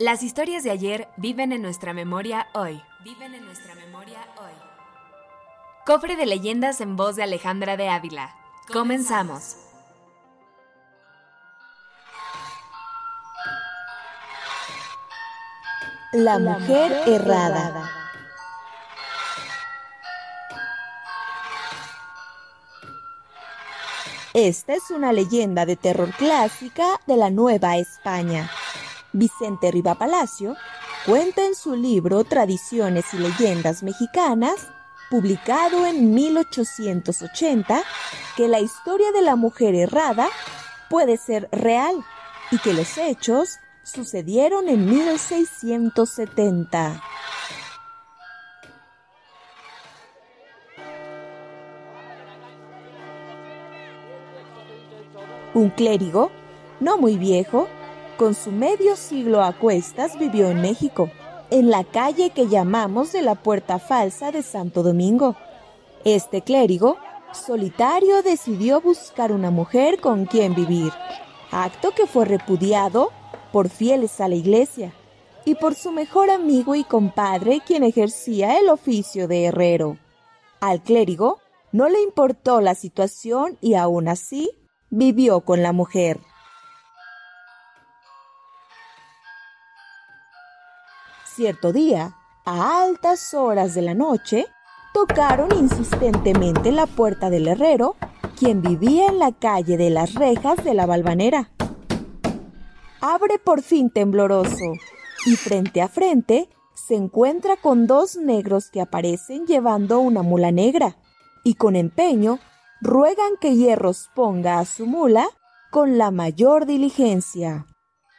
Las historias de ayer viven en nuestra memoria hoy. Viven en nuestra memoria hoy. Cofre de leyendas en voz de Alejandra de Ávila. Comenzamos. La mujer errada. Esta es una leyenda de terror clásica de la Nueva España. Vicente Riva Palacio cuenta en su libro Tradiciones y Leyendas Mexicanas, publicado en 1880, que la historia de la mujer errada puede ser real y que los hechos sucedieron en 1670. Un clérigo, no muy viejo, con su medio siglo a cuestas vivió en México, en la calle que llamamos de la Puerta Falsa de Santo Domingo. Este clérigo, solitario, decidió buscar una mujer con quien vivir, acto que fue repudiado por fieles a la iglesia y por su mejor amigo y compadre quien ejercía el oficio de herrero. Al clérigo no le importó la situación y aún así vivió con la mujer. Cierto día, a altas horas de la noche, tocaron insistentemente la puerta del herrero, quien vivía en la calle de las rejas de la Balvanera abre por fin tembloroso y frente a frente se encuentra con dos negros que aparecen llevando una mula negra y con empeño ruegan que Hierros ponga a su mula con la mayor diligencia.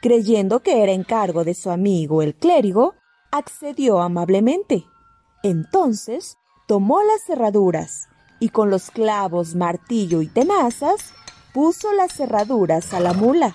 Creyendo que era encargo de su amigo el clérigo, accedió amablemente. Entonces tomó las cerraduras y con los clavos, martillo y tenazas puso las cerraduras a la mula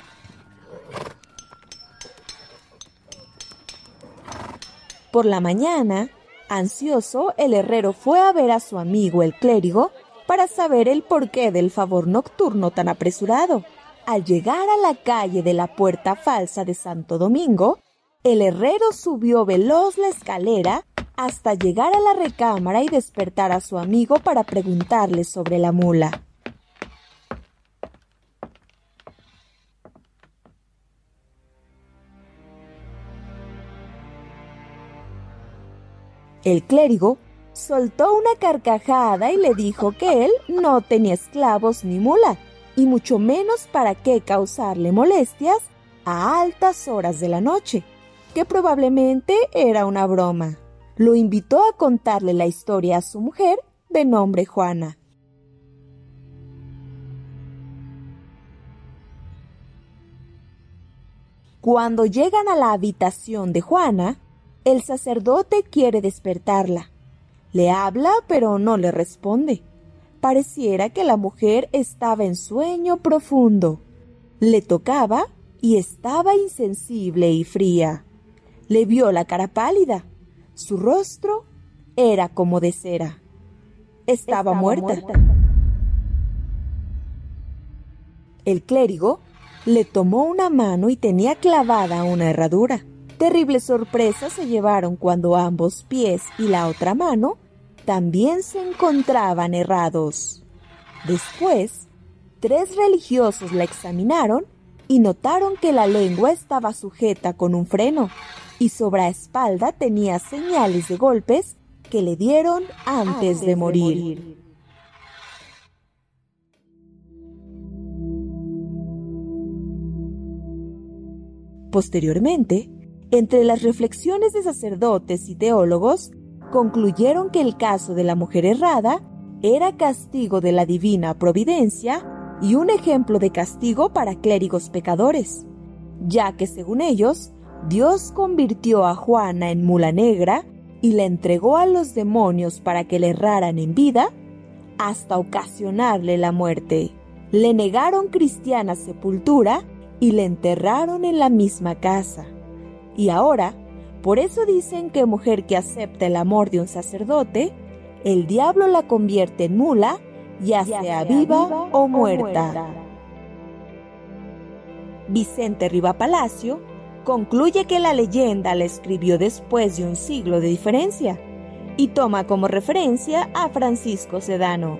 Por la mañana, ansioso, el herrero fue a ver a su amigo el clérigo para saber el porqué del favor nocturno tan apresurado. Al llegar a la calle de la Puerta Falsa de Santo Domingo, el herrero subió veloz la escalera hasta llegar a la recámara y despertar a su amigo para preguntarle sobre la mula. El clérigo soltó una carcajada y le dijo que él no tenía esclavos ni mula, y mucho menos para qué causarle molestias a altas horas de la noche, que probablemente era una broma. Lo invitó a contarle la historia a su mujer, de nombre Juana. Cuando llegan a la habitación de Juana, el sacerdote quiere despertarla. Le habla, pero no le responde. Pareciera que la mujer estaba en sueño profundo. Le tocaba y estaba insensible y fría. Le vio la cara pálida. Su rostro era como de cera. Estaba, muerta. muerta. El clérigo le tomó una mano y tenía clavada una herradura. Terrible sorpresa se llevaron cuando ambos pies y la otra mano también se encontraban errados. Después, tres religiosos la examinaron y notaron que la lengua estaba sujeta con un freno y sobre la espalda tenía señales de golpes que le dieron antes, de, morir. Posteriormente, entre las reflexiones de sacerdotes y teólogos, concluyeron que el caso de la mujer errada era castigo de la divina providencia y un ejemplo de castigo para clérigos pecadores, ya que según ellos, Dios convirtió a Juana en mula negra y la entregó a los demonios para que le erraran en vida hasta ocasionarle la muerte. Le negaron cristiana sepultura y le enterraron en la misma casa. Y ahora, por eso dicen que mujer que acepta el amor de un sacerdote, el diablo la convierte en mula, ya, sea, viva, o muerta. Vicente Riva Palacio concluye que la leyenda la escribió después de un siglo de diferencia y toma como referencia a Francisco Sedano,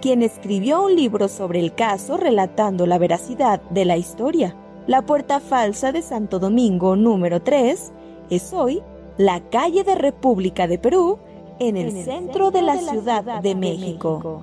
quien escribió un libro sobre el caso relatando la veracidad de la historia. La puerta falsa de Santo Domingo número 3 es hoy la calle de República de Perú en el, centro, de la, ciudad, de, México.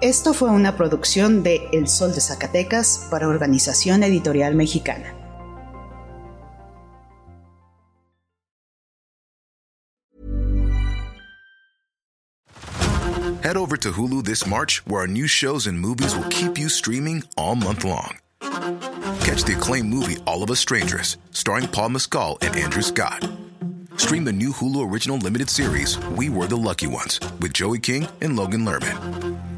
Esto fue una producción de El Sol de Zacatecas para Organización Editorial Mexicana. Head over to Hulu this March, where our new shows and movies will keep you streaming all month long. Catch the acclaimed movie All of Us Strangers, starring Paul Mescal and Andrew Scott. Stream the new Hulu original limited series We Were the Lucky Ones with Joey King and Logan Lerman.